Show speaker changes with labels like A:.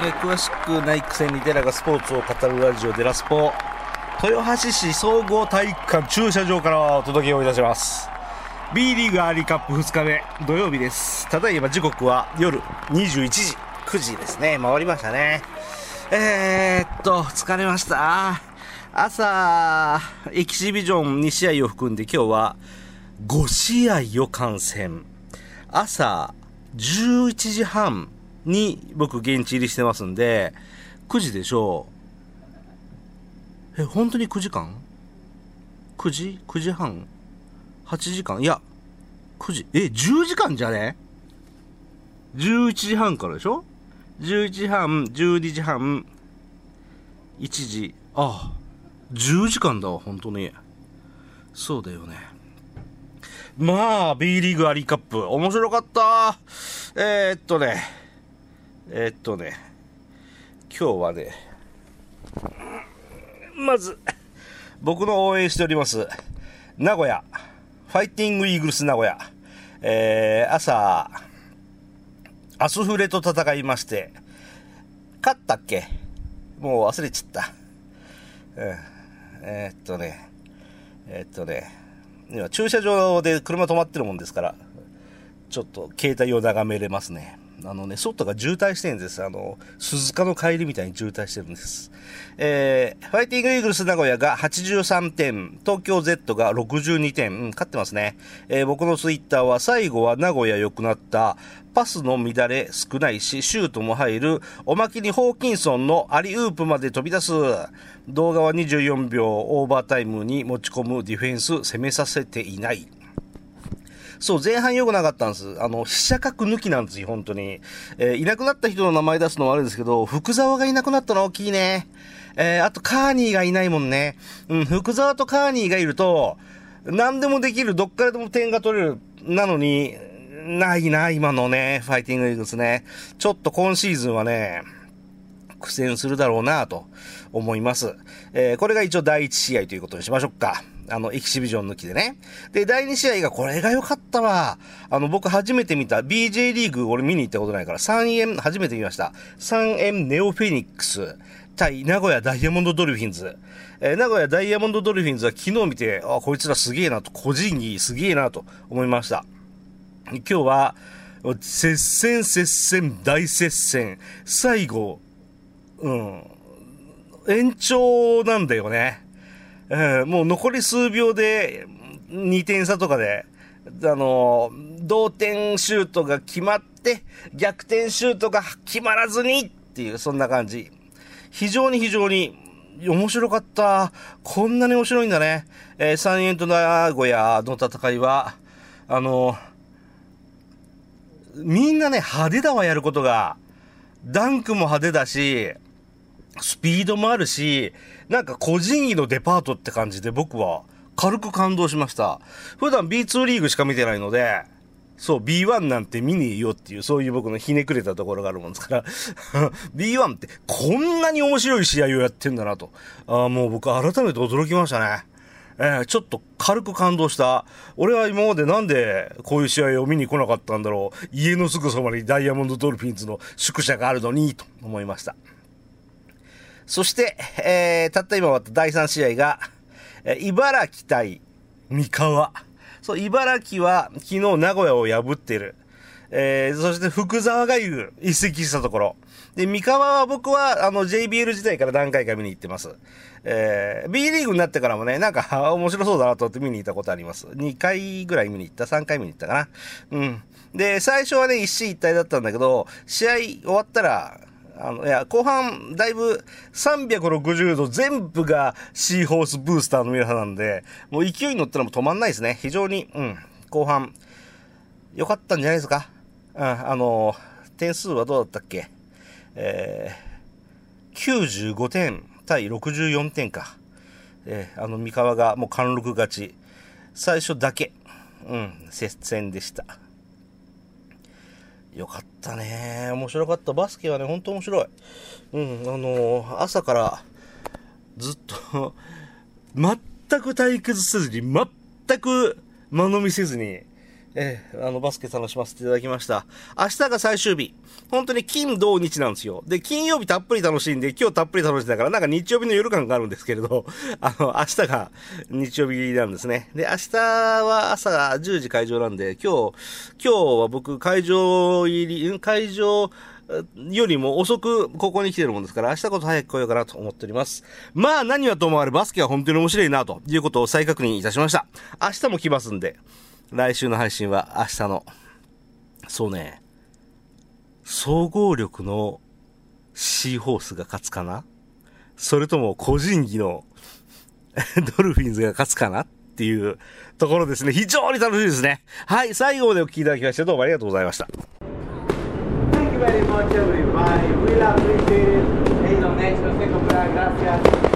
A: え詳しくないくせに寺がスポーツを語るラジオデラスポ。豊橋市総合体育館駐車場からお届けをいたします。B リーグアーリーカップ2日目土曜日です。ただいま時刻は夜21時9時ですね。回りましたね。えー、っと疲れました。朝エキシビジョン2試合を含んで今日は5試合を観戦。朝11時半に僕現地入りしてますんで、9時でしょう。え、本当に9時間 ?9 時 ?9 時半 ?8 時間？いや、9時、え、10時間じゃね ?11 時半からでしょ ?11 時半、12時半、1時、あ、10時間だわ、本当に。そうだよね。まあ、B リーグアリーカップ、面白かった。えー、っとね、えー、っとね、今日はね、まず、僕の応援しております、名古屋、ファイティングイーグルス名古屋、えー、朝、アスフレと戦いまして、勝ったっけ？もう忘れちゃった。うん、えー、っとね、えー、っとね、今駐車場で車止まってるもんですから、ちょっと携帯を眺めれますね。あのね、外が渋滞してるんです。あの、鈴鹿の帰りみたいに渋滞してるんです。えー、ファイティングイーグルス名古屋が83点、東京 Z が62点、うん、勝ってますね。えー、僕のツイッターは最後は名古屋良くなった、パスの乱れ少ないし、シュートも入る、おまけにホーキンソンのアリウープまで飛び出す。動画は24秒オーバータイムに持ち込むディフェンス攻めさせていない。そう、前半良くなかったんです。あの、飛車角抜きなんですよ、本当に。えー、いなくなった人の名前出すのはあるんですけど、福沢がいなくなったの大きいね。えー、あと、カーニーがいないもんね。うん、福沢とカーニーがいると、何でもできる、どっからでも点が取れる、なのに、ないな、今のね、ファイティングイーグルスね。ちょっと今シーズンはね、苦戦するだろうなと思います。えー、これが一応第1試合ということにしましょうか。あの、エキシビジョン抜きでね。で、第2試合がこれが良かったわ。あの、僕初めて見た BJ リーグ、俺見に行ったことないから、3円、初めて見ました。3円ネオフェニックス対名古屋ダイヤモンドドルフィンズ。えー、名古屋ダイヤモンドドルフィンズは昨日見て、あ、こいつらすげえなと、個人技すげえなと思いました。今日は、接戦、接戦、大接戦。最後、うん、延長なんだよね。えー、もう残り数秒で2点差とかで、あの、同点シュートが決まって、逆転シュートが決まらずにっていう、そんな感じ。非常に非常に面白かった。こんなに面白いんだね。えー、三円と名古屋の戦いは、あの、みんなね、派手だわ、やることが。ダンクも派手だし、スピードもあるし、なんか個人技のデパートって感じで僕は軽く感動しました。普段 B2 リーグしか見てないので、そう、B1 なんて見ねえよっていう、そういう僕のひねくれたところがあるもんですから B1 ってこんなに面白い試合をやってんだなと。あもう僕改めて驚きましたね。えー、ちょっと軽く感動した。俺は今までなんでこういう試合を見に来なかったんだろう。家のすぐそばにダイヤモンドドルフィンズの宿舎があるのに、と思いました。そして、えー、たった今終わった第3試合が、えー、茨城対三河。そう、茨城は昨日名古屋を破ってる。えー、そして福沢がいる。移籍したところ。で、三河は僕は、あの、JBL 時代から何回か見に行ってます。えー、B リーグになってからもね、なんか、面白そうだなと思って見に行ったことあります。2回ぐらい見に行った ?3 回見に行ったかな。うん。で、最初はね、一進一退だったんだけど、試合終わったら、あの、いや、後半、だいぶ360度全部がシーホースブースターの皆さんなんで、もう勢いに乗ったらも止まんないですね。非常に、うん、後半、良かったんじゃないですか？うん、あの、点数はどうだったっけ？えー、95点対64点か。えー、あの、三河がもう貫禄勝ち。最初だけ、うん、接戦でした。よかったね。面白かった。バスケはね、ほんと面白い。うん、あのー、朝からずっと 全く退屈せずに、全く間延びせずに、えー、あの、バスケ楽しませていただきました。明日が最終日。本当に金、土、日なんですよ。で、金曜日たっぷり楽しんで、今日たっぷり楽しんだから、なんか日曜日の夜感があるんですけれど、あの、明日が日曜日なんですね。で、明日は朝10時会場なんで、今日、今日は僕会場入り、会場、よりも遅くここに来てるもんですから、明日こそ早く来ようかなと思っております。まあ何はともあれバスケは本当に面白いなということを再確認いたしました。明日も来ますんで、来週の配信は明日の、そうね、総合力のシーホースが勝つかな？それとも個人技の ドルフィンズが勝つかなっていうところですね。非常に楽しいですね。はい、最後までお聴きいただきましてどうもありがとうございました。
B: Thank you very much everybody. Really appreciate it. Hey, donation, que comprar. Gracias.